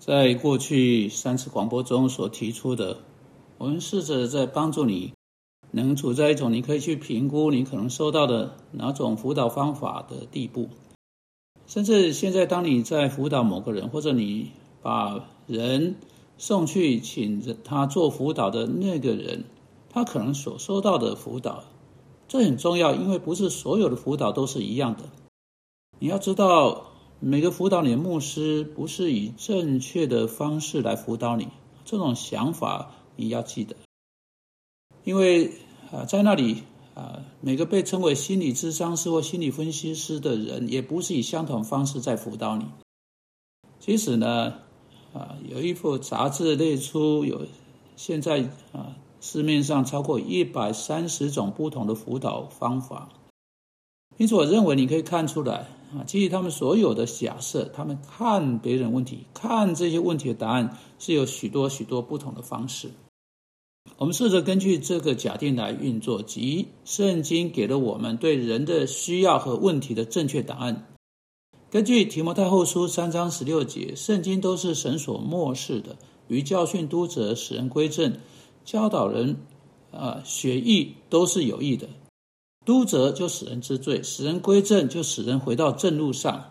在过去三次广播中所提出的，我们试着在帮助你，能处在一种你可以去评估你可能收到的哪种辅导方法的地步。甚至现在，当你在辅导某个人，或者你把人送去请他做辅导的那个人，他可能所收到的辅导，这很重要，因为不是所有的辅导都是一样的。你要知道，每个辅导你的牧师不是以正确的方式来辅导你，这种想法你要记得，因为啊，在那里。啊，每个被称为心理咨商师或心理分析师的人，也不是以相同方式在辅导你。即使呢，啊，有一幅杂志列出有现在啊市面上超过一百三十种不同的辅导方法。因此，我认为你可以看出来啊，基于他们所有的假设，他们看别人问题、看这些问题的答案是有许多许多不同的方式。我们试着根据这个假定来运作，即圣经给了我们对人的需要和问题的正确答案。根据提摩太后书三章十六节，圣经都是神所漠视的，与教训督责、使人归正、教导人，啊，学义都是有益的。督责就使人知罪，使人归正就使人回到正路上。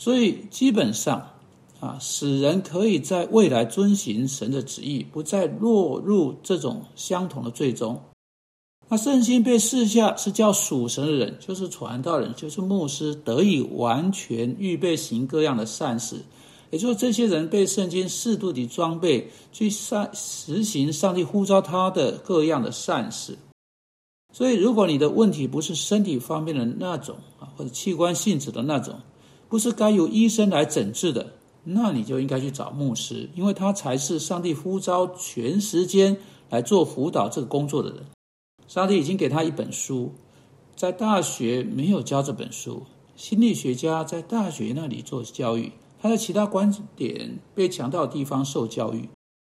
所以基本上。啊，使人可以在未来遵行神的旨意，不再落入这种相同的罪中。那圣经被赐下是叫属神的人，就是传道人，就是牧师，得以完全预备行各样的善事。也就是这些人被圣经适度的装备，去上实行上帝呼召他的各样的善事。所以，如果你的问题不是身体方面的那种啊，或者器官性质的那种，不是该由医生来诊治的。那你就应该去找牧师，因为他才是上帝呼召全时间来做辅导这个工作的人。上帝已经给他一本书，在大学没有教这本书。心理学家在大学那里做教育，他在其他观点被强调的地方受教育，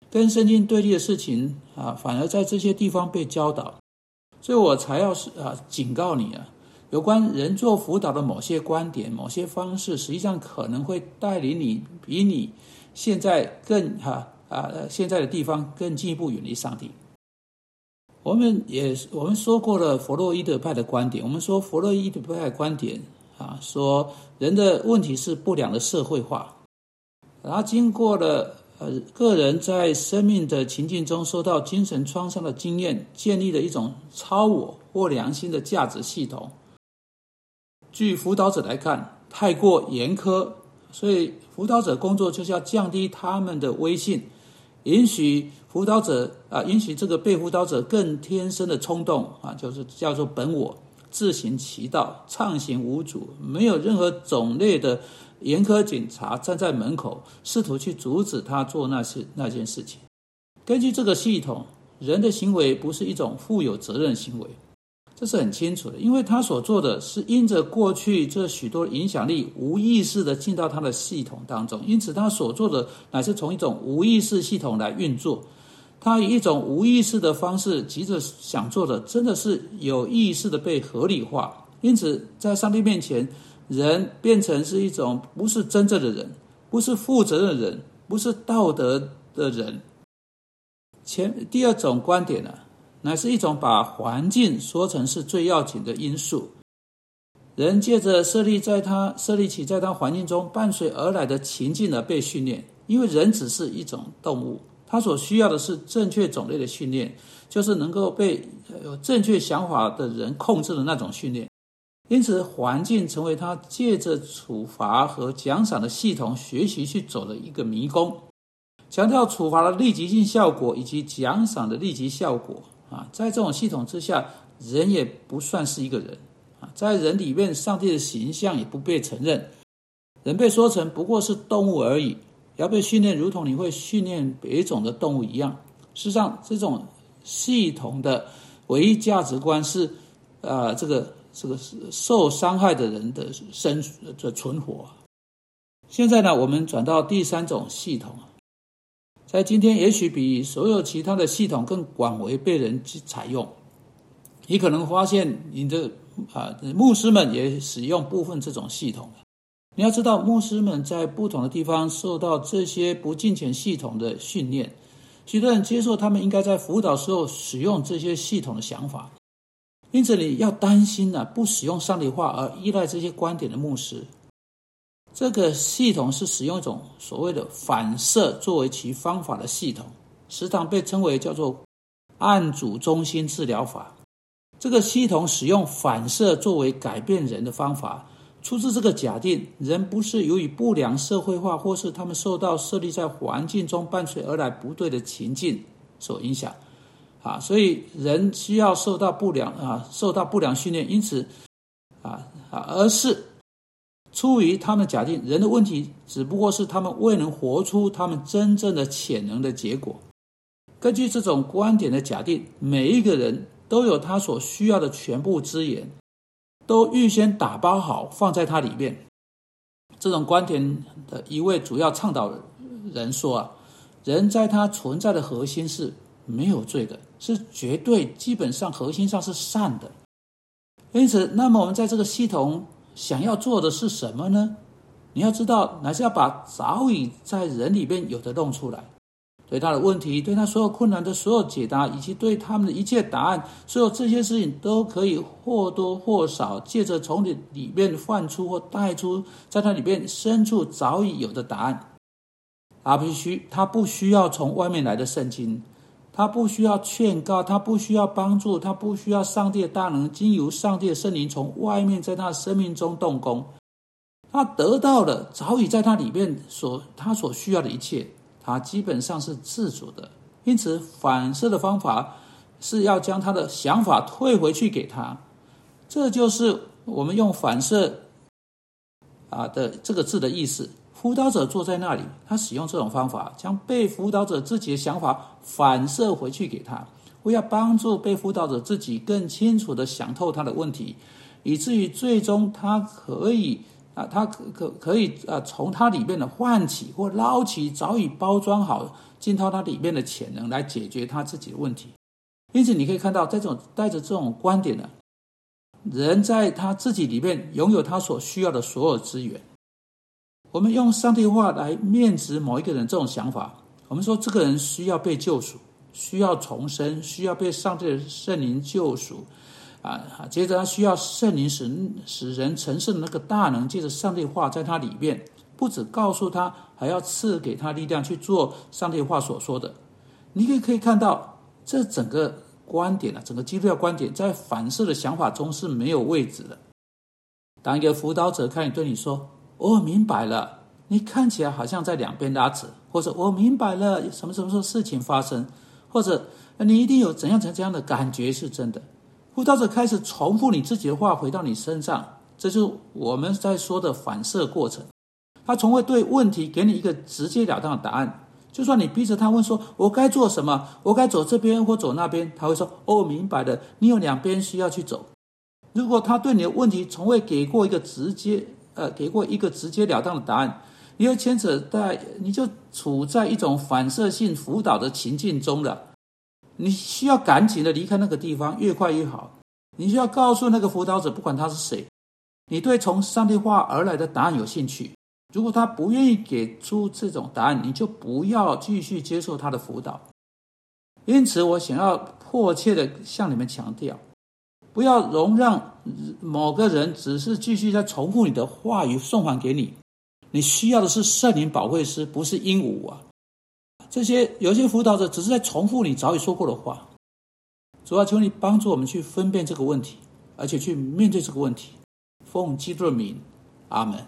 跟圣经对立的事情啊，反而在这些地方被教导。所以我才要是啊，警告你啊。有关人做辅导的某些观点、某些方式，实际上可能会带领你比你现在更哈啊现在的地方更进一步远离上帝。我们也我们说过了弗洛伊德派的观点，我们说弗洛伊德派的观点啊，说人的问题是不良的社会化，然后经过了呃个人在生命的情境中受到精神创伤的经验，建立了一种超我或良心的价值系统。据辅导者来看，太过严苛，所以辅导者工作就是要降低他们的威信，允许辅导者啊，允许这个被辅导者更天生的冲动啊，就是叫做本我自行其道，畅行无阻，没有任何种类的严苛警察站在门口，试图去阻止他做那些那件事情。根据这个系统，人的行为不是一种负有责任行为。这是很清楚的，因为他所做的是因着过去这许多影响力，无意识的进到他的系统当中，因此他所做的乃是从一种无意识系统来运作。他以一种无意识的方式急着想做的，真的是有意识的被合理化。因此，在上帝面前，人变成是一种不是真正的人，不是负责任的人，不是道德的人。前第二种观点呢？乃是一种把环境说成是最要紧的因素。人借着设立在他设立起在他环境中伴随而来的情境而被训练，因为人只是一种动物，他所需要的是正确种类的训练，就是能够被有正确想法的人控制的那种训练。因此，环境成为他借着处罚和奖赏的系统学习去走的一个迷宫，强调处罚的立即性效果以及奖赏的立即效果。啊，在这种系统之下，人也不算是一个人啊，在人里面，上帝的形象也不被承认，人被说成不过是动物而已，要被训练如同你会训练别种的动物一样。事实上，这种系统的唯一价值观是，啊，这个这个受伤害的人的生的存活。现在呢，我们转到第三种系统。在今天，也许比所有其他的系统更广为被人去采用。你可能发现，你的啊牧师们也使用部分这种系统。你要知道，牧师们在不同的地方受到这些不敬虔系统的训练，许多人接受他们应该在辅导时候使用这些系统的想法。因此，你要担心呢，不使用上帝话而依赖这些观点的牧师。这个系统是使用一种所谓的反射作为其方法的系统，时常被称为叫做案主中心治疗法。这个系统使用反射作为改变人的方法。出自这个假定，人不是由于不良社会化，或是他们受到设立在环境中伴随而来不对的情境所影响，啊，所以人需要受到不良啊，受到不良训练，因此，啊啊，而是出于他们假定，人的问题只不过是他们未能活出他们真正的潜能的结果。根据这种观点的假定，每一个人都有他所需要的全部资源。都预先打包好放在它里面。这种观点的一位主要倡导人说啊，人在他存在的核心是没有罪的，是绝对基本上核心上是善的。因此，那么我们在这个系统想要做的是什么呢？你要知道，乃是要把早已在人里边有的弄出来。对他的问题，对他所有困难的所有解答，以及对他们的一切答案，所有这些事情都可以或多或少借着从你里面放出或带出，在他里面深处早已有的答案。他必须，他不需要从外面来的圣经，他不需要劝告，他不需要帮助，他不需要上帝的大能经由上帝的圣灵从外面在他生命中动工，他得到了早已在他里面所他所需要的一切。啊基本上是自主的，因此反射的方法是要将他的想法退回去给他。这就是我们用反射啊的这个字的意思。辅导者坐在那里，他使用这种方法，将被辅导者自己的想法反射回去给他，为要帮助被辅导者自己更清楚的想透他的问题，以至于最终他可以。啊，他可可可以啊，从它里面的唤起或捞起早已包装好进到它里面的潜能，来解决他自己的问题。因此，你可以看到，在这种带着这种观点的人，在他自己里面拥有他所需要的所有资源。我们用上帝话来面值某一个人这种想法，我们说这个人需要被救赎，需要重生，需要被上帝的圣灵救赎。啊，接着他需要圣灵使使人成圣的那个大能，借着上帝话在他里面，不止告诉他，还要赐给他力量去做上帝话所说的。你可以可以看到，这整个观点啊，整个基督教观点在反射的想法中是没有位置的。当一个辅导者开始对你说：“我明白了，你看起来好像在两边拉扯，或者我明白了什么什么时候事情发生，或者你一定有怎样怎样的感觉是真的。”辅导者开始重复你自己的话回到你身上，这就是我们在说的反射过程。他从未对问题给你一个直截了当的答案。就算你逼着他问说：“我该做什么？我该走这边或走那边？”他会说：“哦，明白的，你有两边需要去走。”如果他对你的问题从未给过一个直接呃给过一个直截了当的答案，你又牵扯在你就处在一种反射性辅导的情境中了。你需要赶紧的离开那个地方，越快越好。你需要告诉那个辅导者，不管他是谁，你对从上帝话而来的答案有兴趣。如果他不愿意给出这种答案，你就不要继续接受他的辅导。因此，我想要迫切的向你们强调，不要容让某个人只是继续在重复你的话语送还给你。你需要的是圣灵保惠师，不是鹦鹉啊。这些有些辅导者只是在重复你早已说过的话。主要求你帮助我们去分辨这个问题，而且去面对这个问题。奉基督的名，阿门。